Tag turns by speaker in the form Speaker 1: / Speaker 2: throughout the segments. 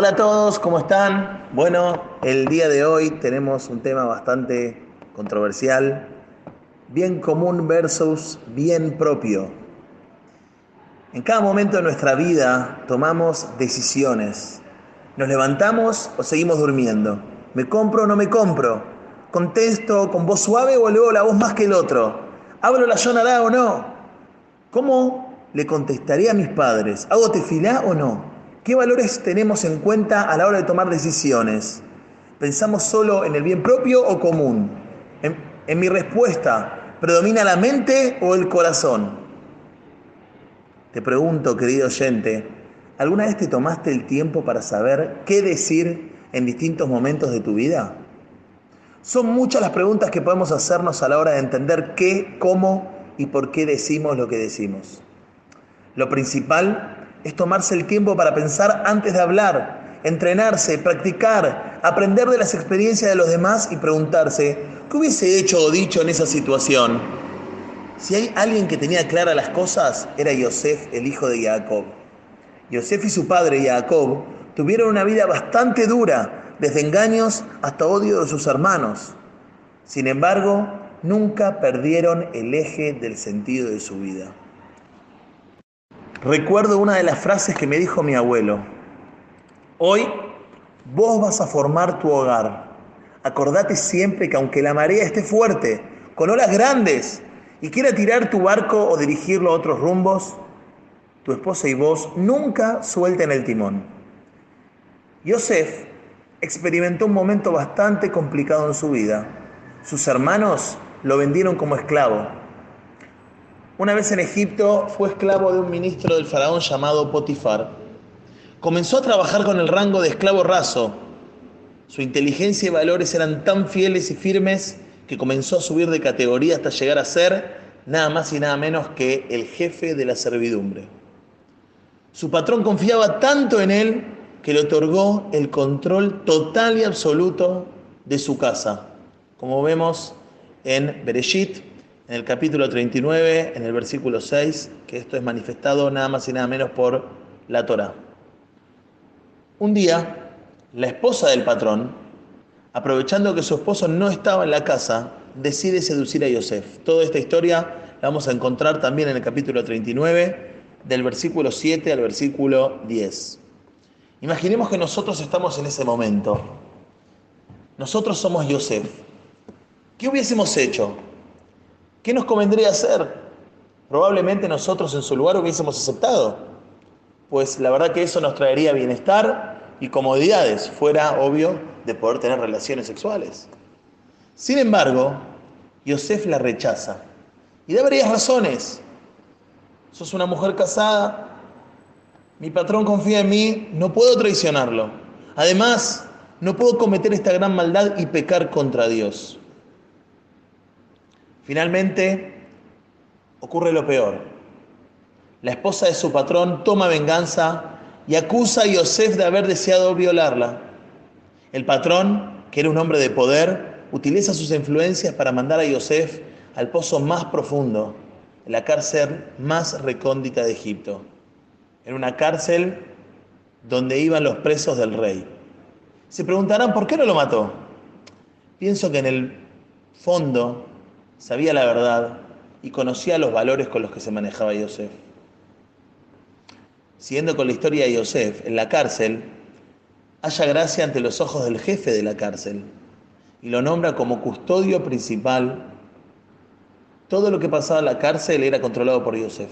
Speaker 1: Hola a todos, ¿cómo están? Bueno, el día de hoy tenemos un tema bastante controversial, bien común versus bien propio. En cada momento de nuestra vida tomamos decisiones. Nos levantamos o seguimos durmiendo. ¿Me compro o no me compro? ¿Contesto con voz suave o luego la voz más que el otro? ¿Hablo la sonará o no? ¿Cómo le contestaría a mis padres? ¿Hago tefilá o no? ¿Qué valores tenemos en cuenta a la hora de tomar decisiones? ¿Pensamos solo en el bien propio o común? En, mi respuesta, ¿predomina la mente o el corazón? Te pregunto, querido oyente, ¿alguna vez te tomaste el tiempo para saber qué decir en distintos momentos de tu vida? Son muchas las preguntas que podemos hacernos a la hora de entender qué, cómo y por qué decimos lo que decimos. Lo principal es tomarse el tiempo para pensar antes de hablar, entrenarse, practicar, aprender de las experiencias de los demás y preguntarse, ¿qué hubiese hecho o dicho en esa situación? Si hay alguien que tenía claras las cosas, era Yosef, el hijo de Jacob. Yosef y su padre Jacob tuvieron una vida bastante dura, desde engaños hasta odio de sus hermanos. Sin embargo, nunca perdieron el eje del sentido de su vida. Recuerdo una de las frases que me dijo mi abuelo. Hoy vos vas a formar tu hogar. Acordate siempre que aunque la marea esté fuerte, con olas grandes, y quiera tirar tu barco o dirigirlo a otros rumbos, tu esposa y vos nunca suelten el timón. Yosef experimentó un momento bastante complicado en su vida. Sus hermanos lo vendieron como esclavo una vez en Egipto fue esclavo de un ministro del faraón llamado Potifar. Comenzó a trabajar con el rango de esclavo raso. Su inteligencia y valores eran tan fieles y firmes que comenzó a subir de categoría hasta llegar a ser nada más y nada menos que el jefe de la servidumbre. Su patrón confiaba tanto en él que le otorgó el control total y absoluto de su casa, como vemos en Bereshit en el capítulo 39, en el versículo 6, que esto es manifestado nada más y nada menos por la Torah. Un día, la esposa del patrón, aprovechando que su esposo no estaba en la casa, decide seducir a Yosef. Toda esta historia la vamos a encontrar también en el capítulo 39, del versículo 7 al versículo 10. Imaginemos que nosotros estamos en ese momento. Nosotros somos Yosef. ¿Qué hubiésemos hecho? ¿Qué nos convendría hacer? Probablemente nosotros en su lugar hubiésemos aceptado, pues la verdad que eso nos traería bienestar y comodidades, fuera obvio de poder tener relaciones sexuales. Sin embargo, Yosef la rechaza y da varias razones. Sos una mujer casada, mi patrón confía en mí, no puedo traicionarlo. Además, no puedo cometer esta gran maldad y pecar contra Dios. Finalmente, ocurre lo peor. La esposa de su patrón toma venganza y acusa a Yosef de haber deseado violarla. El patrón, que era un hombre de poder, utiliza sus influencias para mandar a Yosef al pozo más profundo, en la cárcel más recóndita de Egipto. En una cárcel donde iban los presos del rey. Se preguntarán, ¿por qué no lo mató? Pienso que en el fondo sabía la verdad y conocía los valores con los que se manejaba Yosef. Siguiendo con la historia de Yosef, en la cárcel, haya gracia ante los ojos del jefe de la cárcel y lo nombra como custodio principal. Todo lo que pasaba en la cárcel era controlado por Yosef.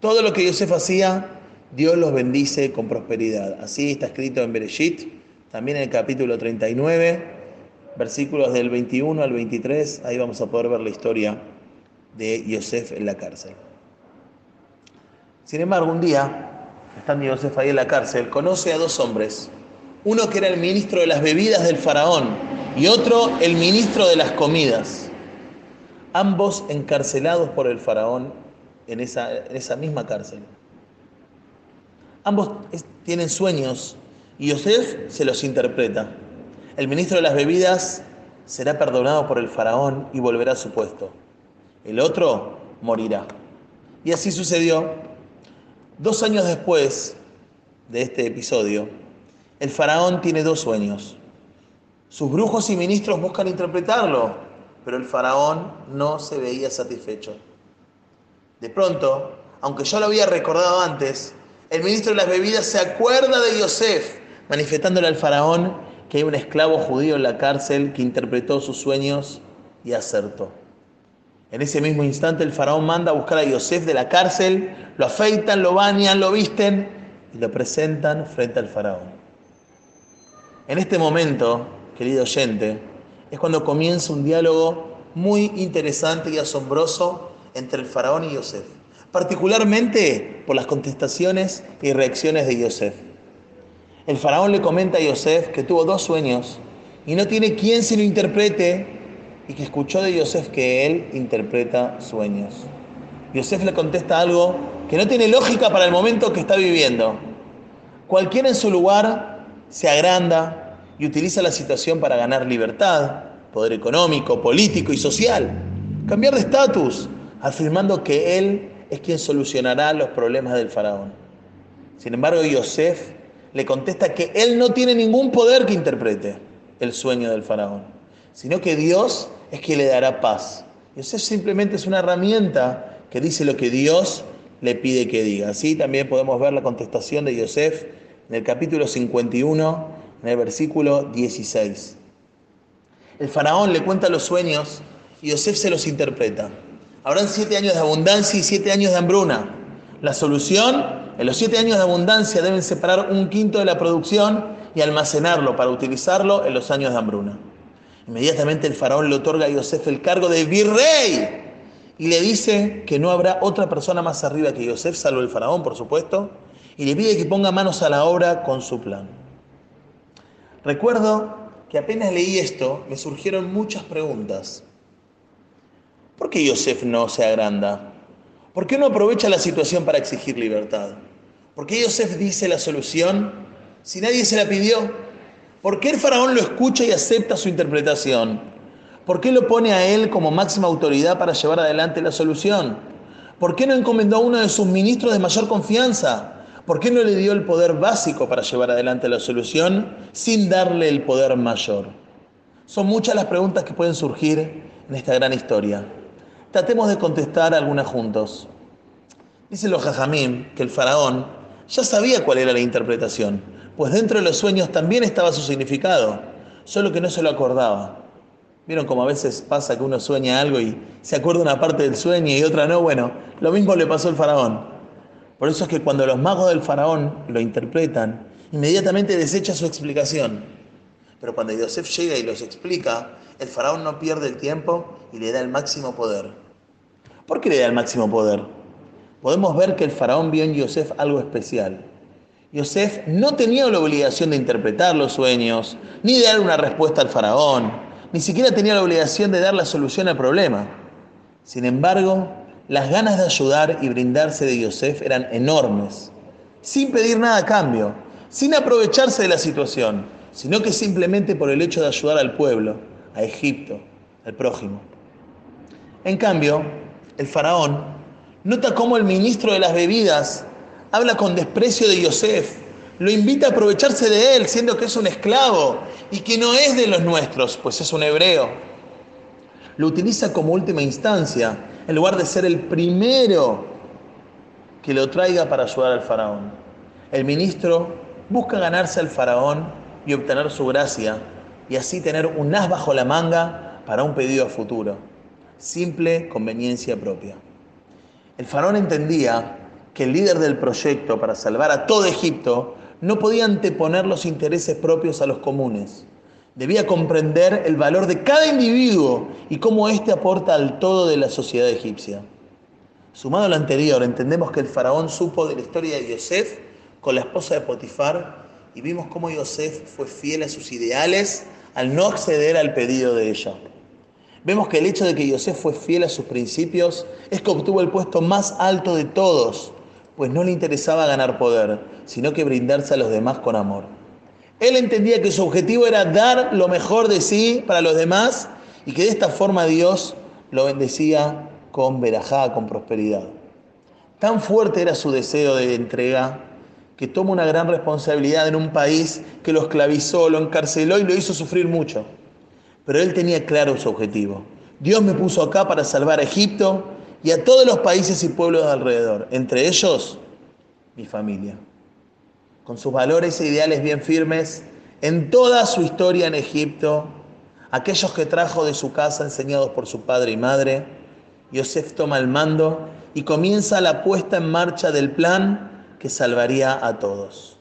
Speaker 1: Todo lo que Yosef hacía, Dios los bendice con prosperidad. Así está escrito en Bereshit, también en el capítulo 39, versículos del 21 al 23, ahí vamos a poder ver la historia de Yosef en la cárcel. Sin embargo, un día, estando Yosef ahí en la cárcel, conoce a dos hombres, uno que era el ministro de las bebidas del faraón y otro el ministro de las comidas, ambos encarcelados por el faraón en esa, misma cárcel. Ambos tienen sueños y Yosef se los interpreta. El ministro de las bebidas será perdonado por el faraón y volverá a su puesto. El otro morirá. Y así sucedió. Dos años después de este episodio, el faraón tiene dos sueños. Sus brujos y ministros buscan interpretarlo, pero el faraón no se veía satisfecho. De pronto, aunque yo lo había recordado antes, el ministro de las bebidas se acuerda de Yosef, manifestándole al faraón que hay un esclavo judío en la cárcel que interpretó sus sueños y acertó. En ese mismo instante el faraón manda a buscar a Yosef de la cárcel, lo afeitan, lo bañan, lo visten y lo presentan frente al faraón. En este momento, querido oyente, es cuando comienza un diálogo muy interesante y asombroso entre el faraón y Yosef, particularmente por las contestaciones y reacciones de Yosef. El faraón le comenta a Yosef que tuvo dos sueños y no tiene quien se lo interprete y que escuchó de Yosef que él interpreta sueños. Yosef le contesta algo que no tiene lógica para el momento que está viviendo. Cualquiera en su lugar se agranda y utiliza la situación para ganar libertad, poder económico, político y social, cambiar de estatus, afirmando que él es quien solucionará los problemas del faraón. Sin embargo, Yosef le contesta que él no tiene ningún poder que interprete el sueño del faraón, sino que Dios es quien le dará paz. Yosef simplemente es una herramienta que dice lo que Dios le pide que diga. Así también podemos ver la contestación de Yosef en el capítulo 51, en el versículo 16. El faraón le cuenta los sueños y Yosef se los interpreta. Habrán siete años de abundancia y siete años de hambruna. La solución, en los siete años de abundancia deben separar un quinto de la producción y almacenarlo para utilizarlo en los años de hambruna. Inmediatamente el faraón le otorga a Yosef el cargo de virrey y le dice que no habrá otra persona más arriba que Yosef, salvo el faraón, por supuesto, y le pide que ponga manos a la obra con su plan. Recuerdo que apenas leí esto, me surgieron muchas preguntas. ¿Por qué Yosef no se agranda? ¿Por qué no aprovecha la situación para exigir libertad? ¿Por qué Yosef dice la solución si nadie se la pidió? ¿Por qué el faraón lo escucha y acepta su interpretación? ¿Por qué lo pone a él como máxima autoridad para llevar adelante la solución? ¿Por qué no encomendó a uno de sus ministros de mayor confianza? ¿Por qué no le dio el poder básico para llevar adelante la solución sin darle el poder mayor? Son muchas las preguntas que pueden surgir en esta gran historia. Tratemos de contestar algunas juntos. Dicen los jajamim que el faraón ya sabía cuál era la interpretación, pues dentro de los sueños también estaba su significado, solo que no se lo acordaba. ¿Vieron cómo a veces pasa que uno sueña algo y se acuerda una parte del sueño y otra no? Bueno, lo mismo le pasó al faraón. Por eso es que cuando los magos del faraón lo interpretan, inmediatamente desecha su explicación. Pero cuando Yosef llega y los explica, el faraón no pierde el tiempo y le da el máximo poder. ¿Por qué le da el máximo poder? Podemos ver que el faraón vio en Yosef algo especial. Yosef no tenía la obligación de interpretar los sueños, ni de dar una respuesta al faraón, ni siquiera tenía la obligación de dar la solución al problema. Sin embargo, las ganas de ayudar y brindarse de Yosef eran enormes, sin pedir nada a cambio, sin aprovecharse de la situación, sino que simplemente por el hecho de ayudar al pueblo, a Egipto, al prójimo. En cambio, el faraón nota cómo el ministro de las bebidas habla con desprecio de Yosef, lo invita a aprovecharse de él, siendo que es un esclavo y que no es de los nuestros, pues es un hebreo. Lo utiliza como última instancia, en lugar de ser el primero que lo traiga para ayudar al faraón. El ministro busca ganarse al faraón y obtener su gracia, y así tener un as bajo la manga para un pedido a futuro. Simple conveniencia propia. El faraón entendía que el líder del proyecto para salvar a todo Egipto no podía anteponer los intereses propios a los comunes. Debía comprender el valor de cada individuo y cómo éste aporta al todo de la sociedad egipcia. Sumado a lo anterior, entendemos que el faraón supo de la historia de Yosef con la esposa de Potifar y vimos cómo Yosef fue fiel a sus ideales al no acceder al pedido de ella. Vemos que el hecho de que Yosef fue fiel a sus principios es que obtuvo el puesto más alto de todos, pues no le interesaba ganar poder, sino que brindarse a los demás con amor. Él entendía que su objetivo era dar lo mejor de sí para los demás y que de esta forma Dios lo bendecía con verajá, con prosperidad. Tan fuerte era su deseo de entrega que toma una gran responsabilidad en un país que lo esclavizó, lo encarceló y lo hizo sufrir mucho. Pero él tenía claro su objetivo. Dios me puso acá para salvar a Egipto y a todos los países y pueblos de alrededor, entre ellos mi familia. Con sus valores e ideales bien firmes, en toda su historia en Egipto, aquellos que trajo de su casa enseñados por su padre y madre, Yosef toma el mando y comienza la puesta en marcha del plan que salvaría a todos.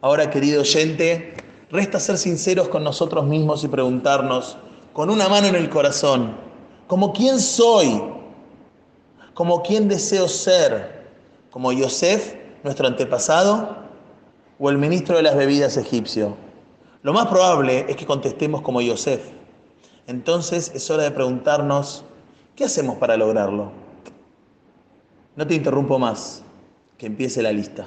Speaker 1: Ahora, querido oyente, resta ser sinceros con nosotros mismos y preguntarnos, con una mano en el corazón, como quién soy, como quién deseo ser, como Yosef, nuestro antepasado, o el ministro de las bebidas egipcio. Lo más probable es que contestemos como Yosef. Entonces es hora de preguntarnos, ¿qué hacemos para lograrlo? No te interrumpo más, que empiece la lista.